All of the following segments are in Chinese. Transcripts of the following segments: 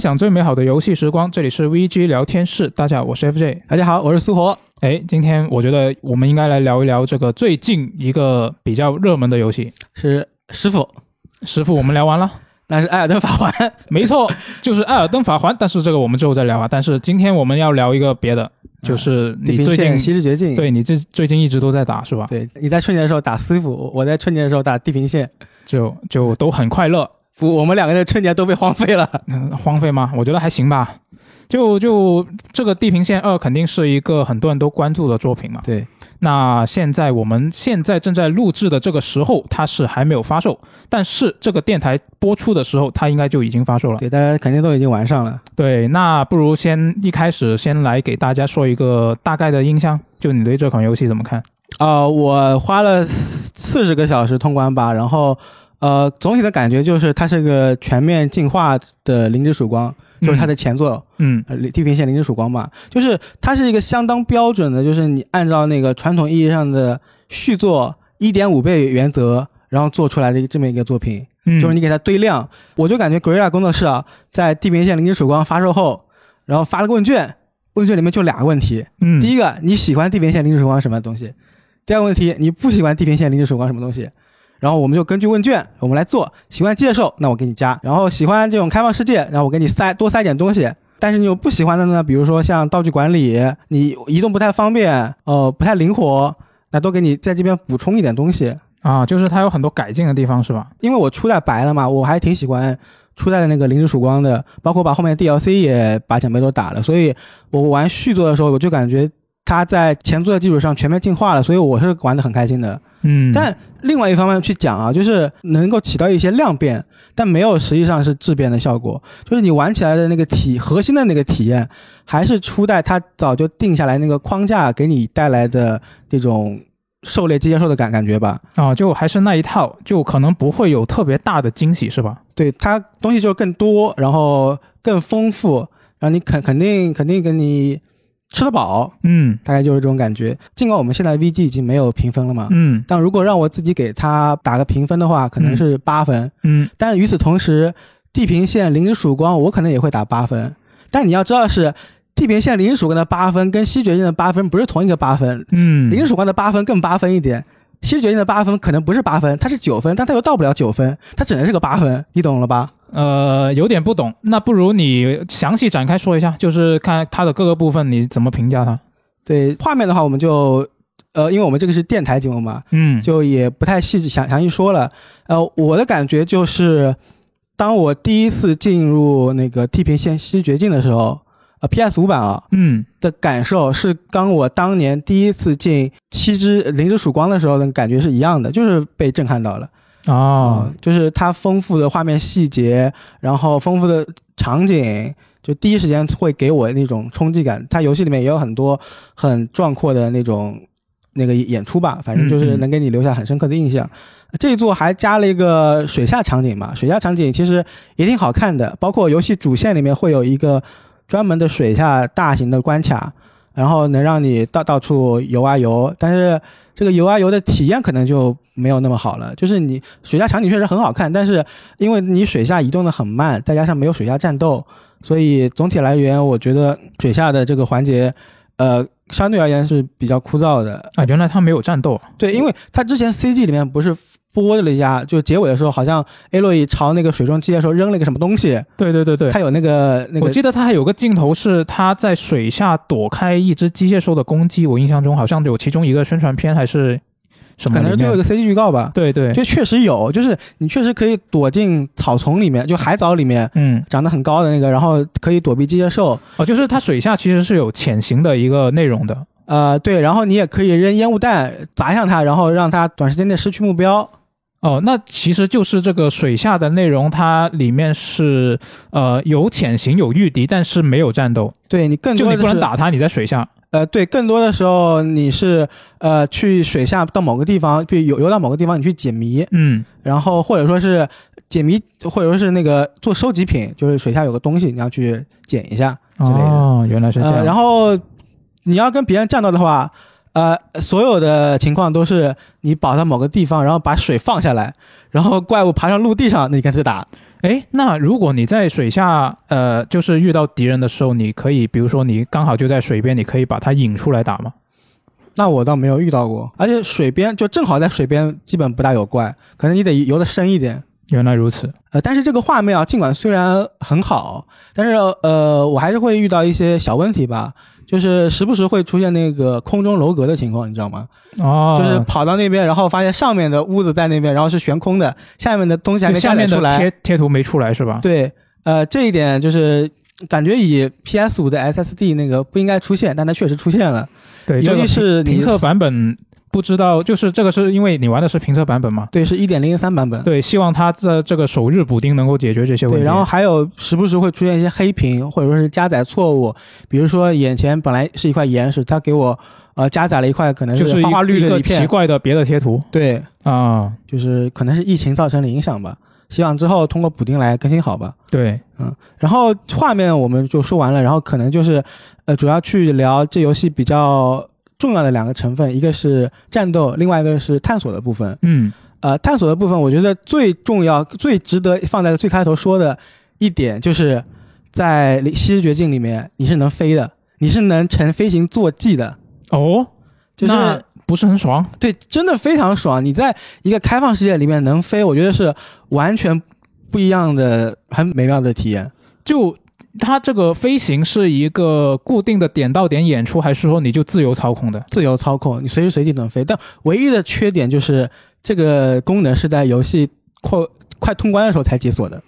分享最美好的游戏时光，这里是 VG 聊天室。大家好，我是 FJ。大家好，我是苏活。哎，今天我觉得我们应该来聊一聊这个最近一个比较热门的游戏。是师傅，师傅，我们聊完了。那是《艾尔登法环》，没错，就是《艾尔登法环》。但是这个我们之后再聊啊。但是今天我们要聊一个别的，就是你最近西之绝境。对你这最近一直都在打是吧？对，你在春节的时候打师傅，我在春节的时候打地平线，就就都很快乐。不，我们两个人春节都被荒废了。嗯，荒废吗？我觉得还行吧。就就这个《地平线二》肯定是一个很多人都关注的作品嘛。对，那现在我们现在正在录制的这个时候，它是还没有发售，但是这个电台播出的时候，它应该就已经发售了。对，大家肯定都已经玩上了。对，那不如先一开始先来给大家说一个大概的印象，就你对这款游戏怎么看？呃，我花了四十个小时通关吧，然后呃，总体的感觉就是它是个全面进化的零之曙光。就是它的前作，嗯，呃，地平线零之曙光嘛，就是它是一个相当标准的，就是你按照那个传统意义上的续作一点五倍原则，然后做出来的这么一个作品，嗯就是你给它堆量，我就感觉 Gorilla 工作室啊，在地平线零之曙光发售后，然后发了个问卷，问卷里面就俩个问题，嗯，第一个你喜欢地平线零之曙光什么东西？第二个问题你不喜欢地平线零之曙光什么东西？然后我们就根据问卷，我们来做。喜欢接受，那我给你加；然后喜欢这种开放世界，然后我给你塞多塞点东西。但是你有不喜欢的呢，比如说像道具管理，你移动不太方便，呃，不太灵活，那都给你在这边补充一点东西。啊，就是它有很多改进的地方，是吧？因为我初代白了嘛，我还挺喜欢初代的那个零之曙光的，包括把后面的 DLC 也把奖杯都打了，所以我玩续作的时候，我就感觉它在前作的基础上全面进化了，所以我是玩的很开心的。嗯，但另外一方面去讲啊，就是能够起到一些量变，但没有实际上是质变的效果。就是你玩起来的那个体核心的那个体验，还是初代它早就定下来那个框架给你带来的这种狩猎接受的感感觉吧。啊，就还是那一套，就可能不会有特别大的惊喜，是吧？对它东西就更多，然后更丰富，然后你肯肯定肯定给你吃得饱，嗯大概就是这种感觉。尽管我们现在 VG 已经没有评分了嘛，嗯但如果让我自己给它打个评分的话，可能是八分。嗯但与此同时，地平线零之曙光我可能也会打八分。但你要知道是，地平线零之曙光的八分跟西决境的八分不是同一个八分，嗯，零之曙光的八分更八分一点。西决境的八分可能不是八分，它是九分，但它又到不了九分，它只能是个八分，你懂了吧？呃，有点不懂，那不如你详细展开说一下，就是看它的各个部分你怎么评价它。对画面的话，我们就呃，因为我们这个是电台节目嘛，嗯，就也不太细致详详细说了。呃，我的感觉就是，当我第一次进入那个地平线西绝境的时候，呃，PS 五版啊嗯的感受是跟我当年第一次进七之灵之曙光的时候的感觉是一样的，就是被震撼到了。哦嗯，就是它丰富的画面细节，然后丰富的场景，就第一时间会给我那种冲击感。它游戏里面也有很多很壮阔的那种那个演出吧，反正就是能给你留下很深刻的印象。这一座还加了一个水下场景嘛，水下场景其实也挺好看的，包括游戏主线里面会有一个专门的水下大型的关卡。然后能让你到到处游啊游，但是这个游啊游的体验可能就没有那么好了。就是你水下场景确实很好看，但是因为你水下移动的很慢，再加上没有水下战斗，所以总体来源，我觉得水下的这个环节，呃，相对而言是比较枯燥的。啊，原来它没有战斗。对，因为它之前 CG 里面不是播了一下，就结尾的时候，好像 A 洛伊朝那个水中机的时候扔了一个什么东西，对对对对，他有那个那个我记得他还有个镜头是他在水下躲开一只机械兽的攻击，我印象中好像有其中一个宣传片还是什么，可能是最后一个 CG 预告吧。对对，就确实有，就是你确实可以躲进草丛里面，就海藻里面嗯长得很高的那个，然后可以躲避机械兽。哦，就是它水下其实是有潜行的一个内容的。呃，对，然后你也可以扔烟雾弹砸向它，然后让它短时间内失去目标。哦，那其实就是这个水下的内容，它里面是呃有潜行有御敌，但是没有战斗，对你更就你多的是不能打它，你在水下。呃，对，更多的时候你是呃去水下到某个地方，比如游游到某个地方，你去解谜，嗯然后或者说是解谜，或者说是那个做收集品，就是水下有个东西你要去捡一下之类的。哦，原来是这样。呃，然后你要跟别人战斗的话，呃，所有的情况都是你跑到某个地方，然后把水放下来，然后怪物爬上陆地上，那你开始打。哎，那如果你在水下，呃，就是遇到敌人的时候，你可以，比如说你刚好就在水边，你可以把它引出来打吗？那我倒没有遇到过，而且水边就正好在水边，基本不大有怪，可能你得游得深一点。原来如此，呃，但是这个画面啊，尽管虽然很好，但是呃，我还是会遇到一些小问题吧，就是时不时会出现那个空中楼阁的情况，你知道吗？哦，就是跑到那边，然后发现上面的屋子在那边，然后是悬空的，下面的东西还没下面出来。贴贴图没出来是吧？对，呃，这一点就是感觉以 PS 五的 SSD 那个不应该出现，但它确实出现了。对，尤其是你评测版本，不知道就是这个是因为你玩的是评测版本嘛？对，是一点零三版本。对，希望它在这个首日补丁能够解决这些问题。对，然后还有时不时会出现一些黑屏，或者说是加载错误，比如说眼前本来是一块岩石，它给我呃加载了一块可能就是花花绿绿的一片，奇怪的别的贴图对，啊，就是可能是疫情造成的影响吧。希望之后通过补丁来更新好吧。对，嗯然后画面我们就说完了，然后可能就是呃主要去聊这游戏比较重要的两个成分，一个是战斗，另外一个是探索的部分。嗯，呃，探索的部分，我觉得最重要、最值得放在最开头说的一点，就是在《西之绝境》里面，你是能飞的，你是能乘飞行坐骑的，哦，就是不是很爽？对，真的非常爽。你在一个开放世界里面能飞，我觉得是完全不一样的、很美妙的体验。就它这个飞行是一个固定的点到点演出，还是说你就自由操控的？自由操控，你随时随地能飞。但唯一的缺点就是这个功能是在游戏快快通关的时候才解锁的。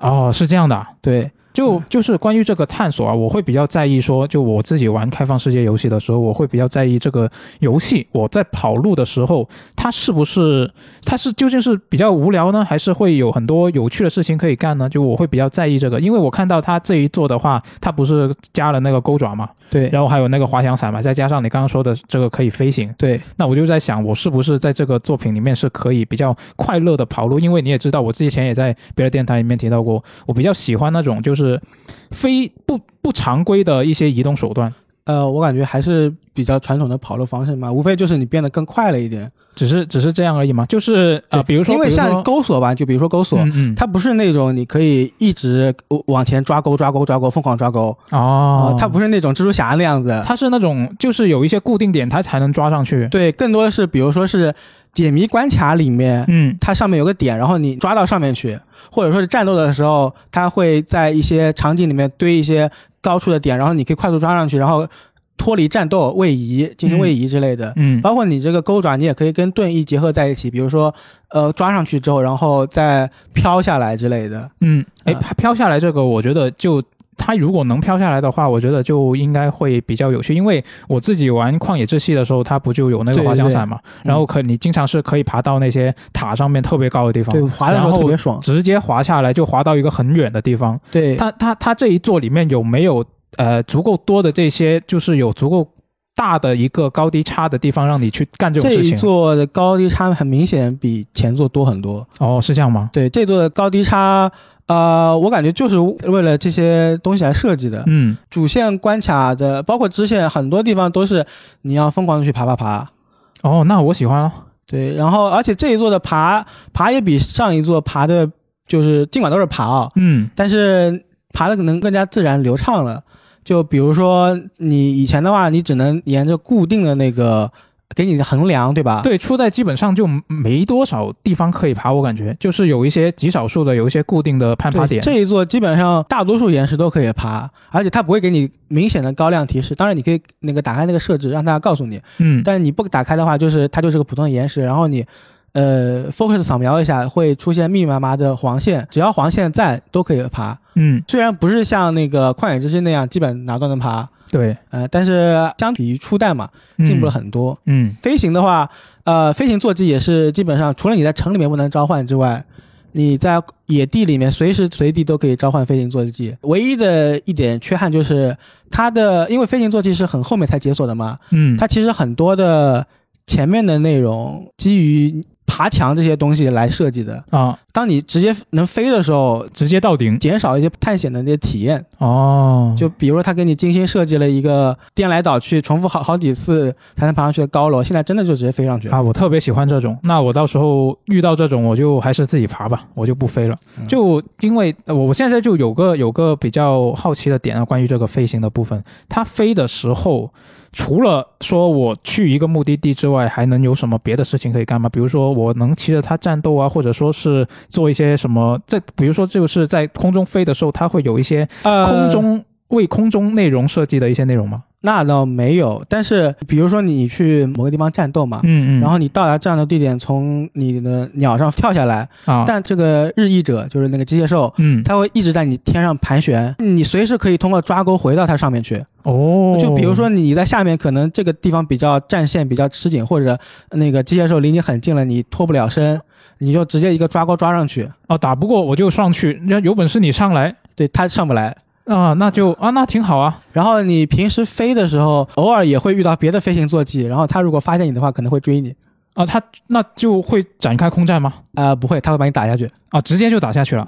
哦，是这样的啊。对，就就是关于这个探索啊，我会比较在意说，就我自己玩开放世界游戏的时候，我会比较在意这个游戏我在跑路的时候，它是不是它是究竟是比较无聊呢，还是会有很多有趣的事情可以干呢？就我会比较在意这个，因为我看到它这一做的话，它不是加了那个钩爪嘛，对，然后还有那个滑翔伞嘛，再加上你刚刚说的这个可以飞行，对，那我就在想，我是不是在这个作品里面是可以比较快乐的跑路？因为你也知道，我之前也在别的电台里面提到过，我比较喜欢那种就是是非不不常规的一些移动手段，呃，我感觉还是比较传统的跑路方式嘛，无非就是你变得更快了一点。只是只是这样而已嘛。就是呃，比如说，因为像钩索吧，就比如说钩索，嗯嗯它不是那种你可以一直往前抓钩、抓钩、抓钩，疯狂抓钩哦啊，，它不是那种蜘蛛侠那样子。它是那种就是有一些固定点它才能抓上去，对，更多的是比如说是解谜关卡里面，嗯它上面有个点，然后你抓到上面去，或者说是战斗的时候，它会在一些场景里面堆一些高处的点，然后你可以快速抓上去，然后脱离战斗位移进行位移之类的。嗯包括你这个钩爪，你也可以跟盾翼结合在一起，比如说，呃，抓上去之后，然后再飘下来之类的。嗯，哎，啊它飘下来这个，我觉得就。它如果能飘下来的话，我觉得就应该会比较有趣，因为我自己玩旷野之息的时候，它不就有那个滑翔伞嘛，嗯然后可你经常是可以爬到那些塔上面特别高的地方对，，滑的时候特别爽。直接滑下来就滑到一个很远的地方。对，它它它这一座里面有没有呃足够多的这些，就是有足够大的一个高低差的地方让你去干这种事情这一？座的高低差很明显比前座多很多。哦，是这样吗？对，这座的高低差，呃，我感觉就是为了这些东西来设计的。嗯，主线关卡的，包括支线，很多地方都是你要疯狂的去爬爬爬。哦，那我喜欢了。对，然后而且这一座的爬爬也比上一座爬的，就是尽管都是爬啊，嗯但是爬的可能更加自然流畅了。就比如说你以前的话，你只能沿着固定的那个给你的横梁，对吧？对，初代基本上就没多少地方可以爬，我感觉就是有一些极少数的有一些固定的攀爬，点。这一座基本上大多数岩石都可以爬，而且它不会给你明显的高亮提示。当然，你可以那个打开那个设置，让它告诉你。嗯，但是你不打开的话，就是它就是个普通的岩石，然后你呃 focus 扫描一下，会出现密密麻麻的黄线，只要黄线在都可以爬。嗯，虽然不是像那个旷野之心那样基本哪都能爬，对，呃，但是相比于初代嘛，嗯进步了。很多。嗯飞行的话，呃，飞行坐骑也是基本上除了你在城里面不能召唤之外，你在野地里面随时随地都可以召唤飞行坐骑。唯一的一点缺憾就是它的，因为飞行坐骑是很后面才解锁的嘛，嗯，它其实很多的前面的内容基于爬墙这些东西来设计的。啊，当你直接能飞的时候，直接到顶减少一些探险的那些体验。哦，就比如说他给你精心设计了一个颠来倒去、重复好好几次才能爬上去的高楼，现在真的就直接飞上去。啊，我特别喜欢这种。那我到时候遇到这种，我就还是自己爬吧，我就不飞了。嗯就因为我我现在就有个有个比较好奇的点啊，关于这个飞行的部分，它飞的时候。除了说我去一个目的地之外，还能有什么别的事情可以干吗？比如说我能骑着它战斗啊，或者说是做一些什么？在比如说就是在空中飞的时候，它会有一些呃空中、为空中内容设计的一些内容吗？那倒没有，但是比如说你去某个地方战斗嘛，嗯嗯，然后你到达战斗地点，从你的鸟上跳下来，啊，但这个日翼者就是那个机械兽，嗯它会一直在你天上盘旋，你随时可以通过抓钩回到它上面去。哦，就比如说你在下面，可能这个地方比较战线比较吃紧，或者那个机械兽离你很近了，你脱不了身，你就直接一个抓钩抓上去，哦，打不过我就上去，那有本事你上来对他上不来。啊，那就啊，那挺好啊。然后你平时飞的时候，偶尔也会遇到别的飞行坐骑，然后它如果发现你的话，可能会追你。啊，他那就会展开空战吗？啊、不会，它会把你打下去。啊，直接就打下去了，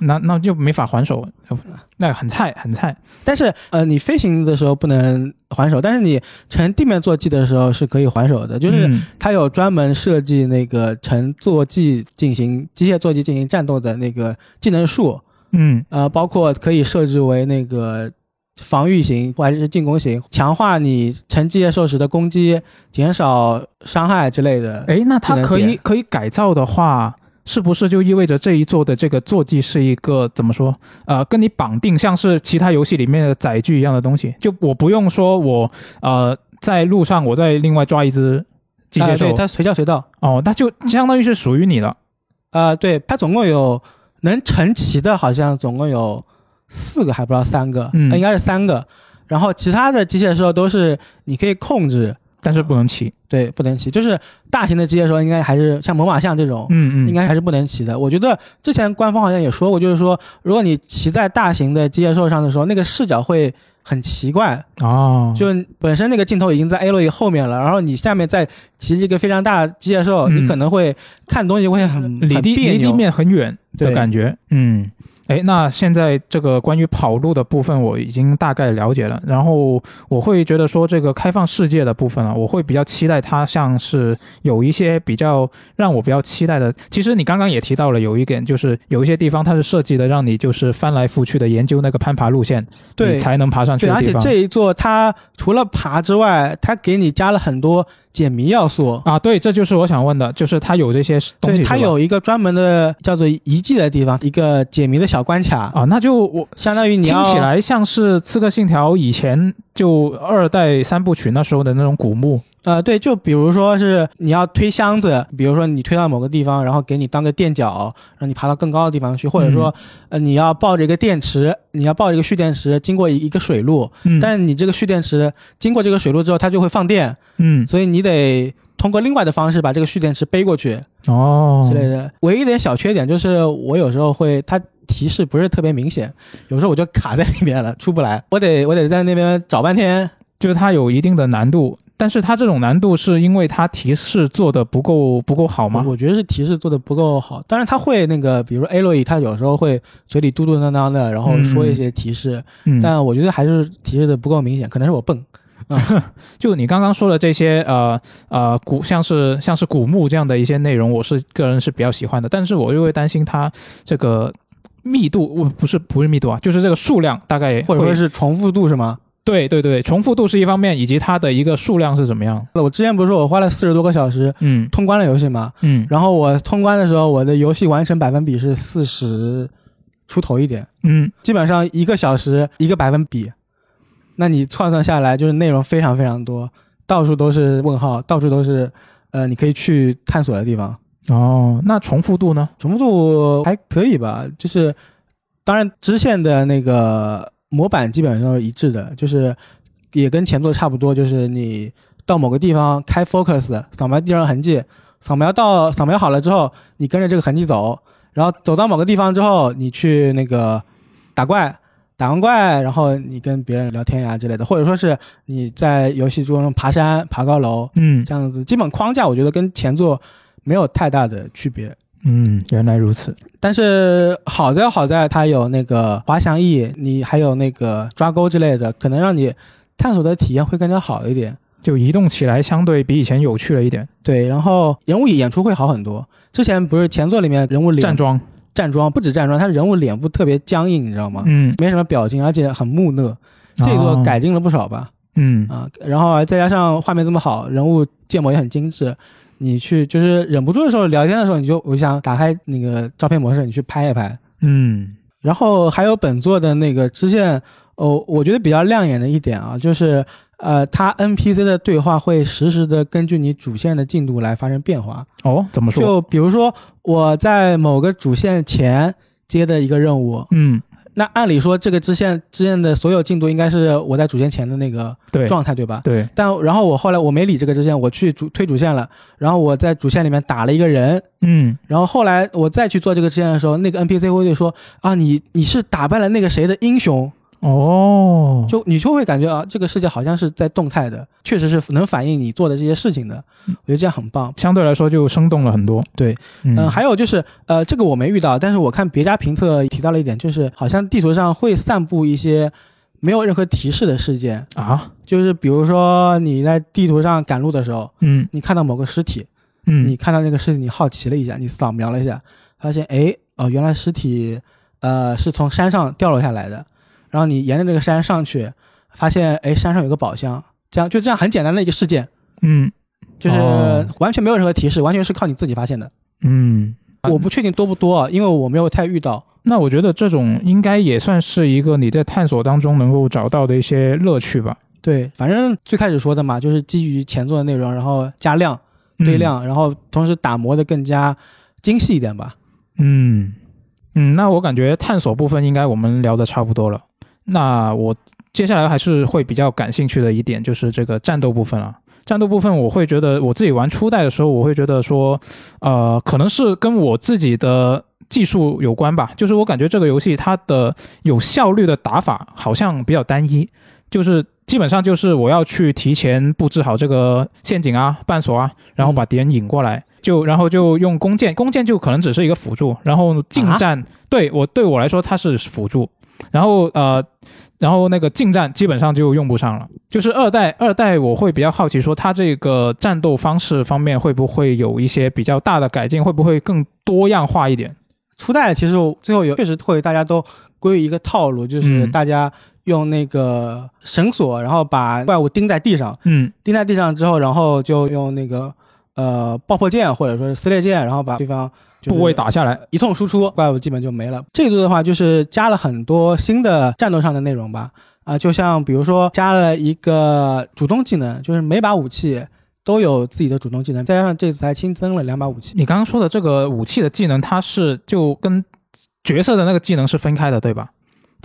那那就没法还手，那很菜很菜。但是呃，你飞行的时候不能还手，但是你乘地面坐骑的时候是可以还手的，就是嗯它有专门设计那个乘坐骑进行机械坐骑进行战斗的那个技能树，嗯呃，包括可以设置为那个防御型或者是进攻型，强化你乘机械兽时的攻击，减少伤害之类的。诶，那它可以可以改造的话，是不是就意味着这一座的这个坐骑是一个怎么说？呃，跟你绑定，像是其他游戏里面的载具一样的东西，就我不用说我呃在路上我再另外抓一只机械兽，啊对，它随叫随到。哦，那就相当于是属于你了。啊、对，它总共有能成骑的，好像总共有四个，还不知道三个，嗯呃应该是三个。然后其他的机械兽都是你可以控制，但是不能骑，对，不能骑。就是大型的机械兽应该还是像猛犸象这种，嗯嗯，应该还是不能骑的。我觉得之前官方好像也说过，就是说如果你骑在大型的机械兽上的时候，那个视角会很奇怪，哦，就本身那个镜头已经在 Aloy 后面了，然后你下面再骑这个非常大的机械兽，嗯你可能会看东西会很离地。离地面很远的对感觉。嗯，诶，那现在这个关于跑路的部分我已经大概了解了，然后我会觉得说这个开放世界的部分啊，我会比较期待它像是有一些比较让我比较期待的。其实你刚刚也提到了有一点，就是有一些地方它是设计的让你就是翻来覆去的研究那个攀爬路线，对你才能爬上去对，而且。这一座它除了爬之外，它给你加了很多解谜要素。啊，对，这就是我想问的，就是它有这些东西对，它有一个专门的叫做遗迹的地方，一个解谜的小关卡，啊，那就我相当于你要听起来像是《刺客信条》以前就二代三部曲那时候的那种古墓呃，对，就比如说是你要推箱子，比如说你推到某个地方，然后给你当个垫脚，让你爬到更高的地方去，或者说，呃，你要抱着一个电池，你要抱着一个蓄电池经过一一个水路，嗯，但是你这个蓄电池经过这个水路之后，它就会放电，嗯所以你得通过另外的方式把这个蓄电池背过去哦之类的。唯一一点小缺点就是我有时候会它。提示不是特别明显，有时候我就卡在里面了，出不来。我得我得在那边找半天。就是它有一定的难度，但是它这种难度是因为它提示做的不够不够好吗？我觉得是提示做的不够好。当然，他会那个，比如 Aloy，，他有时候会嘴里嘟嘟囔囔的，然后说一些提示，嗯，但我觉得还是提示的不够明显，可能是我笨。就你刚刚说的这些呃呃古像是像是古墓这样的一些内容，我是个人是比较喜欢的，但是我又会担心它这个密度，我不是不是密度啊，就是这个数量大概或者会说是重复度是吗？对对对，重复度是一方面，以及它的一个数量是怎么样？我之前不是说我花了四十多个小时嗯通关了游戏吗？嗯然后我通关的时候，我的游戏完成百分比是四十出头一点，嗯，基本上一个小时一个百分比。那你换算下来，就是内容非常非常多，到处都是问号，到处都是呃你可以去探索的地方。哦，那重复度呢？重复度还可以吧，就是当然支线的那个模板基本上是一致的，就是也跟前作差不多，就是你到某个地方开 focus 扫描地上痕迹，扫描到扫描好了之后，你跟着这个痕迹走，然后走到某个地方之后，你去那个打怪。打完怪，然后你跟别人聊天呀之类的，或者说是你在游戏中爬山、爬高楼，嗯这样子，基本框架我觉得跟前作没有太大的区别。嗯，原来如此。但是好在好在它有那个滑翔翼，你还有那个抓钩之类的，可能让你探索的体验会更加好一点。就移动起来相对比以前有趣了一点。对，然后人物演出会好很多。之前不是前作里面人物脸站桩，站桩不止站桩，他人物脸部特别僵硬，你知道吗？嗯没什么表情，而且很木讷。这一座哦改进了不少吧？嗯啊，然后再加上画面这么好，人物建模也很精致，你去就是忍不住的时候聊天的时候，你就我想打开那个照片模式，你去拍一拍。嗯然后还有本作的那个支线，哦，我觉得比较亮眼的一点啊，就是呃，它 NPC 的对话会实时的根据你主线的进度来发生变化。哦，怎么说？就比如说我在某个主线前接的一个任务，嗯，那按理说这个支线支线的所有进度应该是我在主线前的那个状态，对吧？对，但然后我后来我没理这个支线，我去主推主线了，然后我在主线里面打了一个人，嗯然后后来我再去做这个支线的时候，那个 NPC 会说啊，你你是打败了那个谁的英雄，哦，就你就会感觉啊，这个世界好像是在动态的，确实是能反映你做的这些事情的，我觉得这样很棒。相对来说就生动了很多。对，嗯，嗯，还有就是呃，这个我没遇到，但是我看别家评测提到了一点，就是好像地图上会散布一些没有任何提示的事件，啊，就是比如说你在地图上赶路的时候，嗯你看到某个尸体。嗯，你看到那个尸体，你好奇了一下，你扫描了一下，发现哎哦，原来尸体呃是从山上掉落下来的，然后你沿着这个山上去，发现哎山上有个宝箱，这样就这样很简单的一个事件，嗯就是哦完全没有任何提示，完全是靠你自己发现的。嗯，我不确定多不多啊，因为我没有太遇到。那我觉得这种应该也算是一个你在探索当中能够找到的一些乐趣吧。对，反正最开始说的嘛，就是基于前作的内容，然后加量堆嗯量，然后同时打磨的更加精细一点吧。嗯嗯，那我感觉探索部分应该我们聊的差不多了。那我接下来还是会比较感兴趣的一点就是这个战斗部分了。战斗部分我会觉得我自己玩初代的时候，我会觉得说，呃，可能是跟我自己的技术有关吧。就是我感觉这个游戏它的有效率的打法好像比较单一，就是基本上就是我要去提前布置好这个陷阱啊、绊索啊，然后把敌人引过来，就然后就用弓箭，弓箭就可能只是一个辅助，然后近战、对我对我来说它是辅助，然后呃，然后那个近战基本上就用不上了。就是二代二代我会比较好奇说它这个战斗方式方面会不会有一些比较大的改进，会不会更多样化一点？初代其实我最后有确实会大家都归于一个套路，就是嗯大家用那个绳索，然后把怪物钉在地上，嗯钉在地上之后，然后就用那个呃爆破剑或者说是撕裂剑，然后把对方就是部位打下来，一通输出，怪物基本就没了。这座的话就是加了很多新的战斗上的内容吧，啊、就像比如说加了一个主动技能，就是每把武器都有自己的主动技能，再加上这次还新增了两把武器。你刚刚说的这个武器的技能，它是就跟角色的那个技能是分开的，对吧？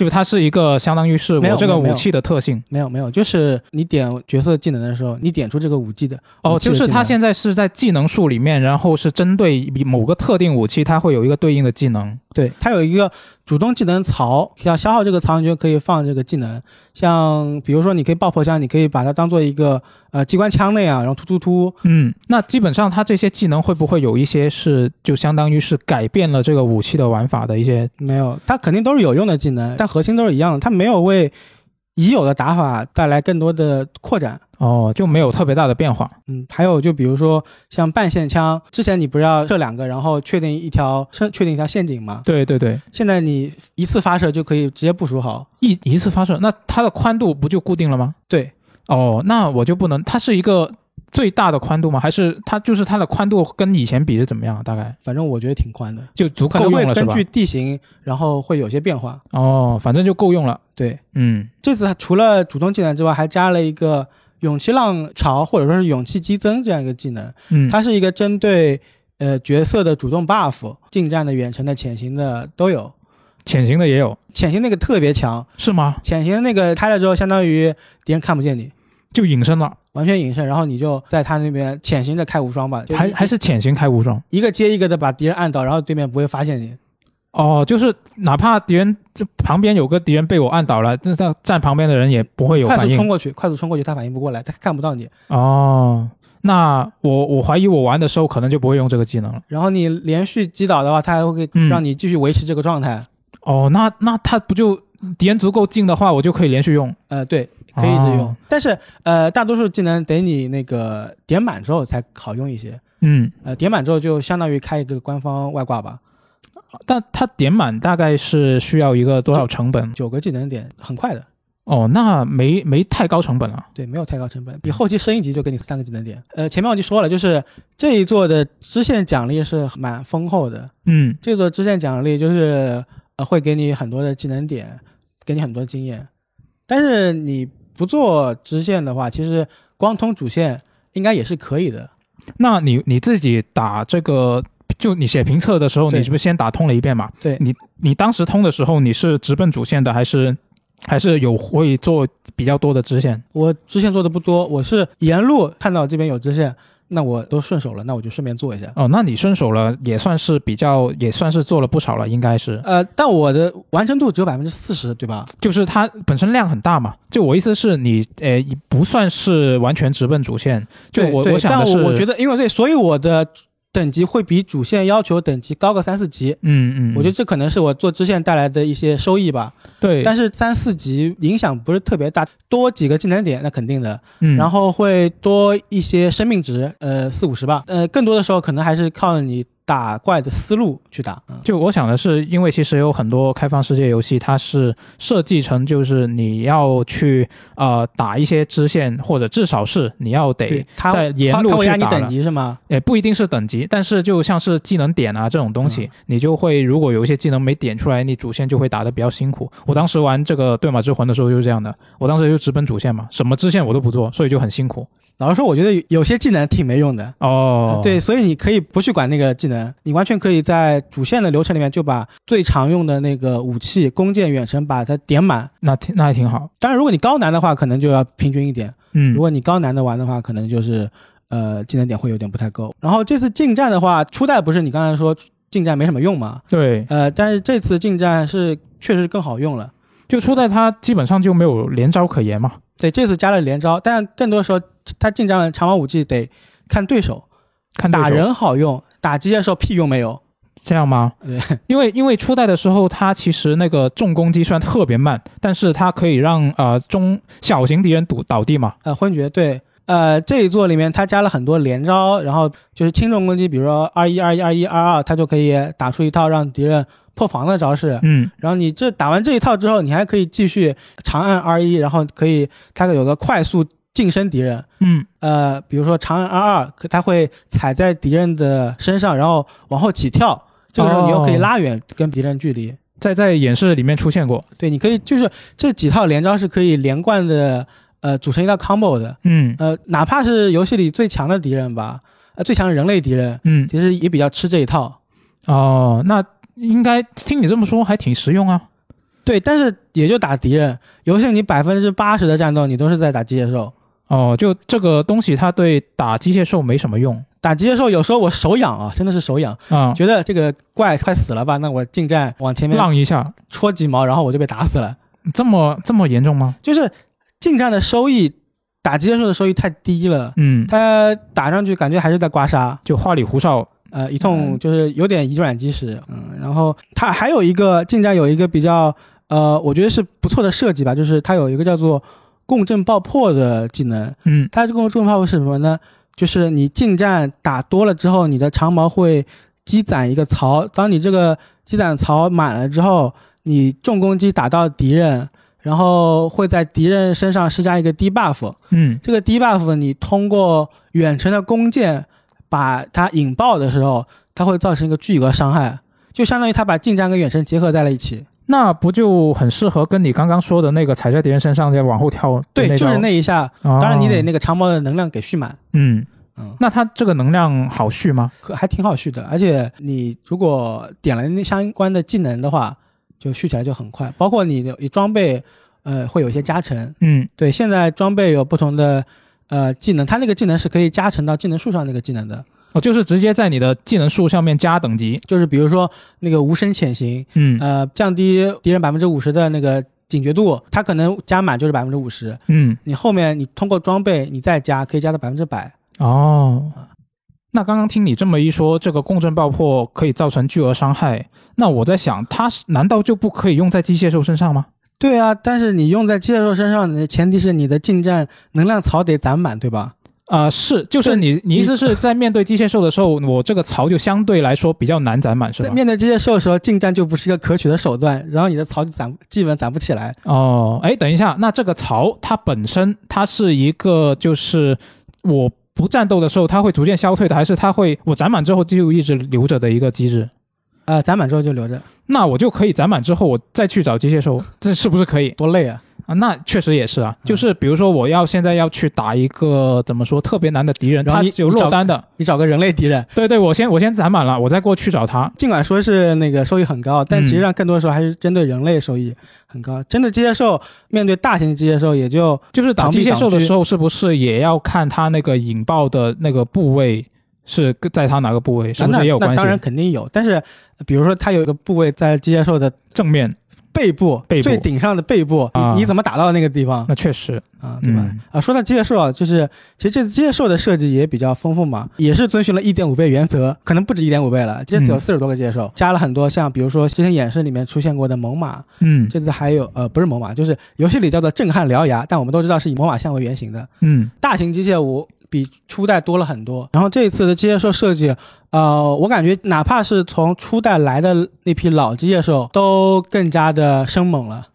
就是它是一个相当于是我这个武器的特性没有没有，就是你点角色技能的时候，你点出这个武器的哦，就是它现在是在技能树里面，然后是针对某个特定武器，它会有一个对应的技能。对，它有一个主动技能槽，要消耗这个槽，你就可以放这个技能。像比如说，你可以爆破枪，你可以把它当做一个呃机关枪那样，然后突突突。嗯，那基本上它这些技能会不会有一些是就相当于是改变了这个武器的玩法的一些？没有，它肯定都是有用的技能，但核心都是一样的，它没有为已有的打法带来更多的扩展。哦，就没有特别大的变化。嗯，还有就比如说像半线枪，之前你不是要射两个，然后确定一条是确定一条陷阱吗？对对对，现在你一次发射就可以直接部署好。一一次发射，那它的宽度不就固定了吗？对，哦，那我就不能，它是一个最大的宽度吗？还是它就是它的宽度跟以前比是怎么样啊？大概反正我觉得挺宽的，就足可够用了是吧会根据？地形，然后会有些变化。哦，反正就够用了。对，嗯这次除了主动技能之外，还加了一个勇气浪潮或者说是勇气激增这样一个技能。嗯，它是一个针对呃角色的主动 buff，近战的、远程的、潜行的都有。潜行的也有潜行那个特别强，是吗？潜行那个开了之后，相当于敌人看不见你，就隐身了，完全隐身，然后你就在他那边潜行的开无双吧，还还是潜行开无双？一个接一个的把敌人按倒，然后对面不会发现你。哦，就是哪怕敌人就旁边有个敌人被我按倒了，那他站旁边的人也不会有快反应。快速冲过去，快速冲过去，他反应不过来，他看不到你。哦，那我我怀疑我玩的时候可能就不会用这个技能了。然后你连续击倒的话，他还会嗯让你继续维持这个状态。哦，那那他不就敌人足够近的话，我就可以连续用？呃，对，可以一直用。哦但是呃，大多数技能得你那个点满之后才好用一些。嗯，呃，点满之后就相当于开一个官方外挂吧，但它点满大概是需要一个多少成本？九个技能点很快的。哦，那没没太高成本了。对，没有太高成本，比后期升一级就给你三个技能点。呃，前面我就说了，就是这一座的支线奖励是蛮丰厚的。嗯，这座支线奖励就是呃会给你很多的技能点，给你很多经验。但是你不做支线的话，其实光通主线应该也是可以的。那你你自己打这个，就你写评测的时候，你是不是先打通了一遍嘛？对你你当时通的时候，你是直奔主线的，还是还是有会做比较多的支线？我支线做的不多，我是沿路看到这边有支线，那我都顺手了，那我就顺便做一下。哦，那你顺手了，也算是比较，也算是做了不少了，应该是。呃，但我的完成度只有百分之四十，对吧？就是它本身量很大嘛。就我意思是你，呃，不算是完全直奔主线。就我我想的是，但我我觉得，因为对，所以我的等级会比主线要求等级高个三四级。嗯嗯，我觉得这可能是我做支线带来的一些收益吧。对，但是三四级影响不是特别大，多几个技能点那肯定的，嗯，然后会多一些生命值，呃，四五十吧。呃，更多的时候可能还是靠你打怪的思路去打。嗯，就我想的是，因为其实有很多开放世界游戏，它是设计成就是你要去呃打一些支线，或者至少是你要得在沿路去打了等级是吗？也不一定是等级，但是就像是技能点啊这种东西，嗯你就会如果有一些技能没点出来，你主线就会打得比较辛苦。我当时玩这个对马之魂的时候就是这样的，我当时就直奔主线嘛，什么支线我都不做，所以就很辛苦。老实说，我觉得有些技能挺没用的。哦，对，，所以你可以不去管那个技能，你完全可以在主线的流程里面就把最常用的那个武器、弓箭、远程把它点满。那挺那还挺好。当然，如果你高难的话，可能就要平均一点。嗯如，果你高难的玩的话，可能就是呃技能点会有点不太够。然后这次近战的话，初代不是你刚才说近战没什么用吗？对，呃，但是这次近战是确实更好用了。就初代它基本上就没有连招可言嘛。对，这次加了连招，但更多时候它近战长矛武器得看对手，看对手打人好用，打机械兽屁用没有。这样吗？对，因为因为初代的时候，它其实那个重攻击虽然特别慢，但是它可以让呃中小型敌人堵倒地嘛。呃，昏厥对，呃，这一座里面它加了很多连招，然后就是轻重攻击，比如说二一二一二一二二，它就可以打出一套让敌人破防的招式。嗯，然后你这打完这一套之后，你还可以继续长按 R 一，然后可以它有个快速近身敌人，嗯，呃，比如说长按 R 二，可它会踩在敌人的身上，然后往后起跳，这个时候你又可以哦拉远跟敌人距离。在在演示里面出现过。对，你可以就是这几套连招是可以连贯的，呃，组成一套 combo 的。嗯呃，哪怕是游戏里最强的敌人吧，呃，最强的人类敌人，嗯，其实也比较吃这一套。哦，那应该听你这么说还挺实用啊。对，但是也就打敌人，游戏你百分之八十的战斗你都是在打机械兽。哦，就这个东西，它对打机械兽没什么用打机械兽有时候我手痒啊，真的是手痒，啊，觉得这个怪快死了吧，那我近战往前面浪一下，戳几毛，然后我就被打死了。这么这么严重吗？就是近战的收益，打机械兽的收益太低了，嗯，它打上去感觉还是在刮痧。就花里胡哨。呃，一通就是有点以软击实，嗯，然后它还有一个近战有一个比较，呃，我觉得是不错的设计吧，就是它有一个叫做共振爆破的技能，嗯它这个共振爆破是什么呢？就是你近战打多了之后，你的长矛会积攒一个槽，当你这个积攒槽满了之后，你重攻击打到敌人，然后会在敌人身上施加一个低 buff，嗯，这个低 buff 你通过远程的弓箭把它引爆的时候，它会造成一个巨额伤害，就相当于它把近战跟远程结合在了一起。那不就很适合跟你刚刚说的那个踩在敌人身上再往后跳的对，就是那一下，哦当然你得那个长矛的能量给蓄满，嗯，嗯，那它这个能量好蓄吗？可还挺好蓄的。而且你如果点了那相关的技能的话，就蓄起来就很快。包括你的你装备，呃，会有一些加成。嗯，对，现在装备有不同的呃技能，它那个技能是可以加成到技能树上那个技能的。哦，就是直接在你的技能树上面加等级。就是比如说那个无声潜行，嗯呃，降低敌人百分之五十的那个警觉度，它可能加满就是百分之五十。嗯，你后面你通过装备你再加，可以加到百分之百。哦，那刚刚听你这么一说，这个共振爆破可以造成巨额伤害，那我在想，它是难道就不可以用在机械兽身上吗？对啊，但是你用在机械兽身上，的前提是你的近战能量槽得攒满，对吧？啊、是，就是你，你意思是在面对机械兽的时候，我这个槽就相对来说比较难攒满，是吧？在面对机械兽的时候，近战就不是一个可取的手段，然后你的槽就攒基本攒不起来。哦，哎，等一下，那这个槽它本身它是一个就是我不战斗的时候它会逐渐消退的，还是它会我攒满之后就一直留着的一个机制？呃，攒满之后就留着，那我就可以攒满之后我再去找机械兽，这是不是可以多累啊！啊？那确实也是啊，嗯就是比如说我要现在要去打一个怎么说特别难的敌人，他只有落单的，你找个人类敌人，对对，我先我先攒满了，我再过去找他。尽管说是那个收益很高，但嗯其实上更多的时候还是针对人类收益很高。真的机械兽面对大型机械兽，也就就是打机械兽的时候，是不是也要看它那个引爆的那个部位是在它哪个部位，是不那是也有关系当然？肯定有，但是呃比如说它有一个部位在机械兽的正面背部，背部最顶上的背部，啊你你怎么打到那个地方那确实，啊？对吧？嗯啊，说到机械兽啊，就是其实这次机械兽的设计也比较丰富嘛，也是遵循了一点五倍原则，可能不止一点五倍了。这次有嗯四十多个机械兽，加了很多像比如说之前演示里面出现过的猛犸，嗯这次还有呃不是猛犸，就是游戏里叫做震撼獠牙，但我们都知道是以猛犸象为原型的嗯大型机械舞。比初代多了很多，然后这一次的机械兽设计，呃，我感觉哪怕是从初代来的那批老机械兽，都更加的生猛了。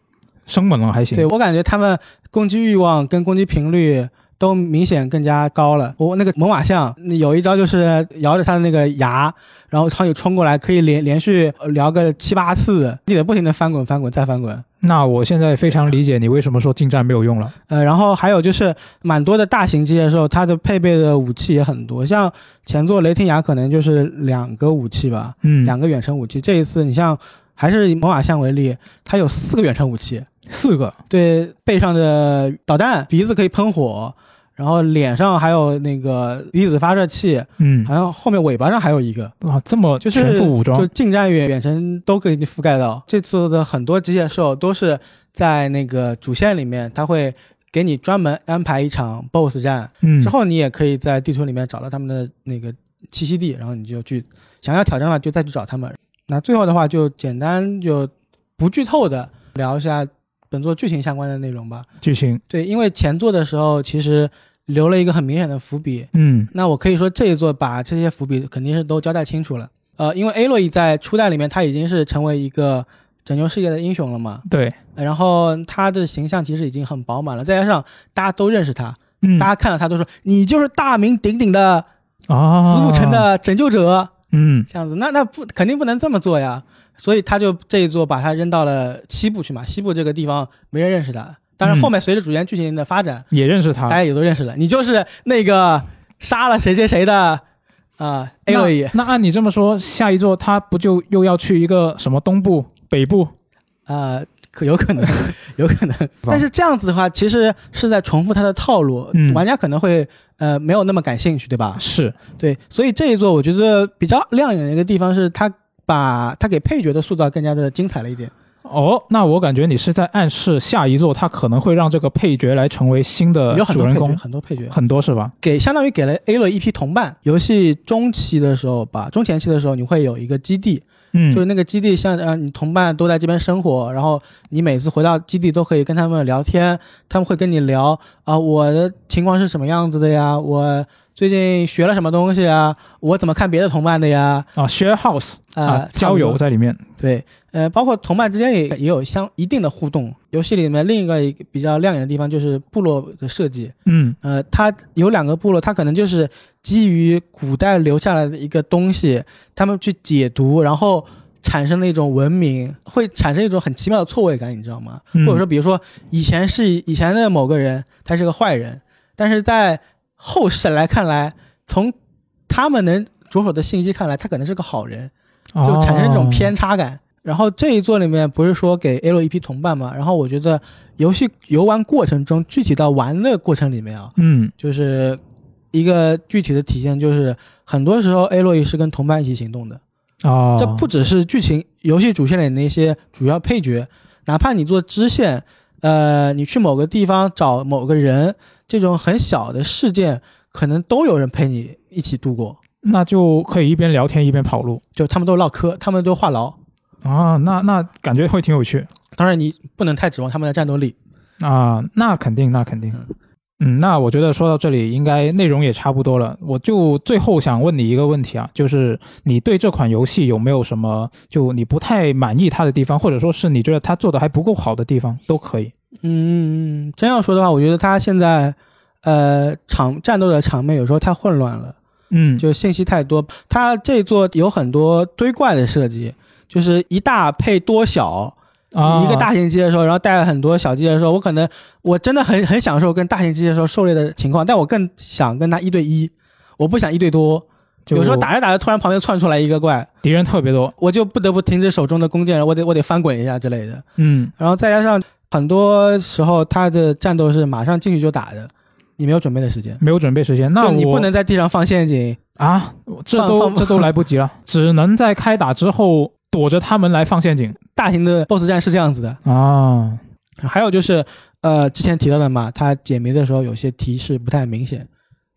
生猛了还行。对我感觉他们攻击欲望跟攻击频率都明显更加高了。我那个猛犸象有一招就是摇着它的那个牙，然后苍蝇冲过来，可以连连续聊个七八次，你得不停的翻滚翻滚再翻滚。那我现在非常理解你为什么说近战没有用了。呃，然后还有就是蛮多的大型机械兽，它的配备的武器也很多，像前作雷霆牙可能就是两个武器吧，嗯，两个远程武器。这一次你像还是以猛犸象为例，它有四个远程武器，四个，对背上的导弹，鼻子可以喷火，然后脸上还有那个离子发射器，嗯，好像后面尾巴上还有一个，哇，这么就是全副武装就，近战远远程都可以覆盖到。这次的很多机械兽都是在那个主线里面，它会给你专门安排一场 BOSS 战，嗯之后你也可以在地图里面找到他们的那个栖息地，然后你就去想要挑战的话就再去找他们。那最后的话就简单就不剧透的聊一下本作剧情相关的内容吧。剧情，对，因为前作的时候其实留了一个很明显的伏笔，嗯那我可以说这一作把这些伏笔肯定是都交代清楚了。呃，因为 A 洛伊在初代里面他已经是成为一个拯救世界的英雄了嘛，对，呃然后他的形象其实已经很饱满了，再加上大家都认识他，嗯，大家看到他都说你就是大名鼎鼎的啊，子午城，的拯救者，嗯。这样子，那那不肯定不能这么做呀，所以他就这一座把他扔到了西部去嘛，西部这个地方没人认识他，当然嗯。后面随着主线剧情的发展，也认识他大，家也都认识了，你就是那个杀了谁谁谁的啊、A 洛伊那按你这么说，下一座他不就又要去一个什么东部、北部？啊、可有可能，有可能。但是这样子的话，其实是在重复他的套路，嗯玩家可能会呃没有那么感兴趣，对吧？是，对，所以这一座我觉得比较亮眼的一个地方是他把他给配角的塑造更加的精彩了一点。哦，那我感觉你是在暗示下一座他可能会让这个配角来成为新的有很多配角，主人公，很多配角很多是吧？给相当于给了 A 了一批同伴。游戏中期的时候吧，中前期的时候你会有一个基地，就是那个基地像呃，你同伴都在这边生活，然后你每次回到基地都可以跟他们聊天，他们会跟你聊啊，我的情况是什么样子的呀，我最近学了什么东西啊，我怎么看别的同伴的呀，啊，share house 啊，啊，交友在里面，对，呃，包括同伴之间也也有相一定的互动。游戏里面另一个一个比较亮眼的地方就是部落的设计，嗯。呃，它有两个部落，它可能就是基于古代留下来的一个东西，他们去解读，然后产生的一种文明，会产生一种很奇妙的错位感，你知道吗？嗯。或者说，比如说以前是以前的某个人，他是个坏人，但是在后世来看来，从他们能着手的信息看来，他可能是个好人，就产生这种哦偏差感。然后这一座里面不是说给 A 洛一批同伴嘛？然后我觉得游戏游玩过程中，具体到玩的过程里面啊，嗯就是一个具体的体现，就是很多时候 A 洛也是跟同伴一起行动的。哦，这不只是剧情游戏主线里那些主要配角，哪怕你做支线，呃，你去某个地方找某个人，这种很小的事件，可能都有人陪你一起度过，那就可以一边聊天一边跑路就他们都唠嗑，他们都话痨。啊，那那感觉会挺有趣当然，你不能太指望他们的战斗力。啊，那肯定那肯定。嗯，那我觉得说到这里，应该内容也差不多了。我就最后想问你一个问题啊，就是你对这款游戏有没有什么就你不太满意它的地方，或者说是你觉得它做的还不够好的地方，都可以。嗯，真要说的话，我觉得他现在，呃，场战斗的场面有时候太混乱了，嗯，就信息太多。他这座有很多堆怪的设计，就是一大配多小。啊，一个大型机械兽，然后带了很多小机械兽，我可能我真的很很享受跟大型机械兽狩猎的情况，但我更想跟他一对一，我不想一对多。有时候打着打着，突然旁边窜出来一个怪，敌人特别多。我就不得不停止手中的弓箭，我得我得翻滚一下之类的。嗯，然后再加上很多时候他的战斗是马上进去就打的，你没有准备的时间，没有准备时间，那就你不能在地上放陷阱。啊，这都这都来不及了，只能在开打之后躲着他们来放陷阱大型的 BOSS 战是这样子的。啊。还有就是，呃，之前提到的嘛，他解谜的时候有些提示不太明显。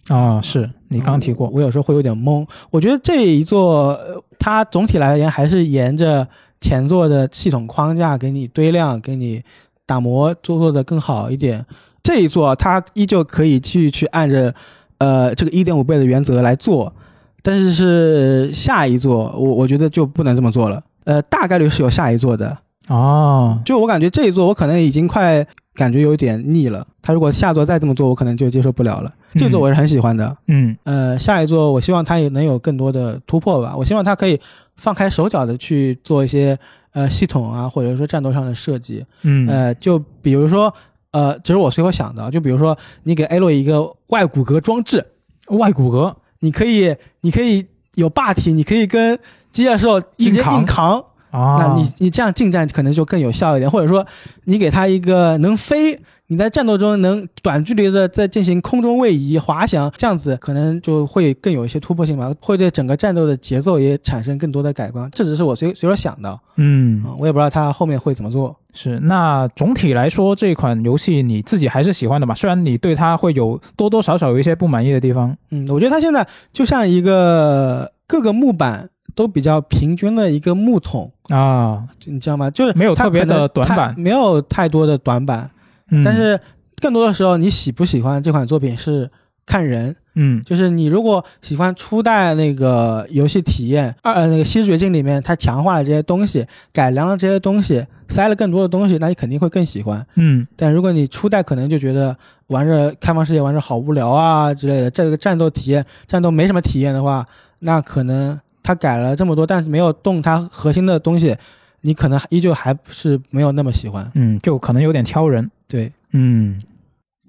啊，是你刚刚提过，我有时候会有点懵。我觉得这一座，呃它总体来言还是沿着前作的系统框架给你堆量，给你打磨，做做的更好一点。这一座它依旧可以去去按着，呃，这个一点五倍的原则来做，但是是下一座，我我觉得就不能这么做了。呃，大概率是有下一座的，哦，就我感觉这一座我可能已经快感觉有点腻了。他如果下座再这么做，我可能就接受不了了。这座我是很喜欢的，嗯呃，下一座我希望它也能有更多的突破吧。我希望它可以放开手脚的去做一些呃系统啊，或者说战斗上的设计。嗯，呃，就比如说呃，这是我随口想的，就比如说你给 A 洛一个外骨骼装置，外骨骼你可以你可以有霸体，你可以跟机械兽直接硬扛硬扛。啊，那你你这样近战可能就更有效一点，或者说你给他一个能飞，你在战斗中能短距离的在进行空中位移、滑翔，这样子可能就会更有一些突破性吧，会对整个战斗的节奏也产生更多的改观。这只是我随随手想的，嗯嗯，我也不知道他后面会怎么做。是。那总体来说，这款游戏你自己还是喜欢的吧？虽然你对它会有多多少少有一些不满意的地方。嗯，我觉得它现在就像一个各个木板都比较平均的一个木桶，啊，你知道吗？就是没有特别的短板没有太多的短板，嗯但是更多的时候，你喜不喜欢这款作品是看人。嗯就是你如果喜欢初代那个游戏体验，二呃那个《西之绝境》里面它强化了这些东西，改良了这些东西，塞了更多的东西，那你肯定会更喜欢。嗯但如果你初代可能就觉得玩着开放世界玩着好无聊啊之类的，这个战斗体验战斗没什么体验的话，那可能它改了这么多，但是没有动它核心的东西，你可能依旧还是没有那么喜欢。嗯，就可能有点挑人。对，嗯，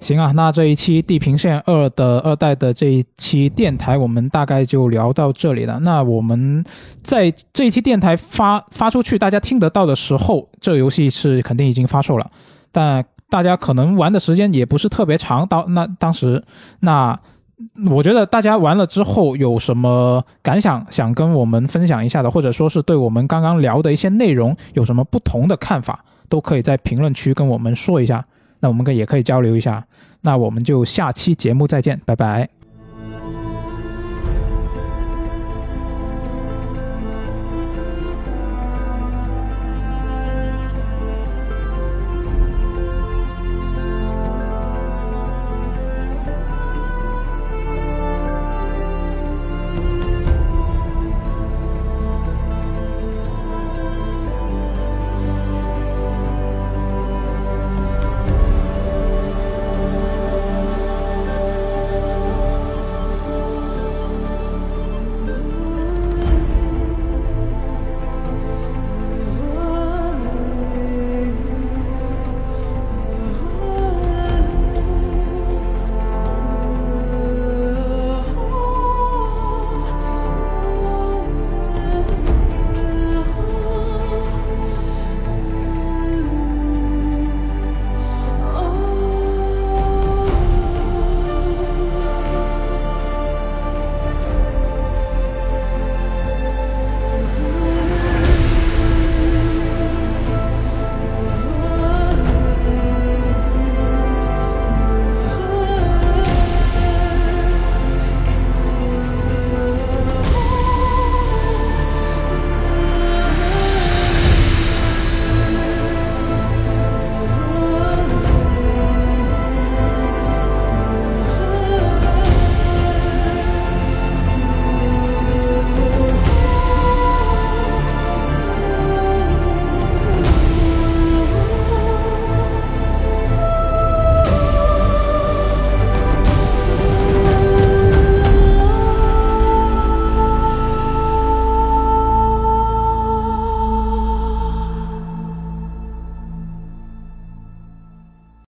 行啊，那这一期《地平线二》的二代的这一期电台，我们大概就聊到这里了。那我们在这一期电台发发出去，大家听得到的时候，这个游戏是肯定已经发售了，但大家可能玩的时间也不是特别长。到那当时，那我觉得大家完了之后有什么感想，想跟我们分享一下的，或者说是对我们刚刚聊的一些内容有什么不同的看法，都可以在评论区跟我们说一下。那我们可也可以交流一下。那我们就下期节目再见，拜拜。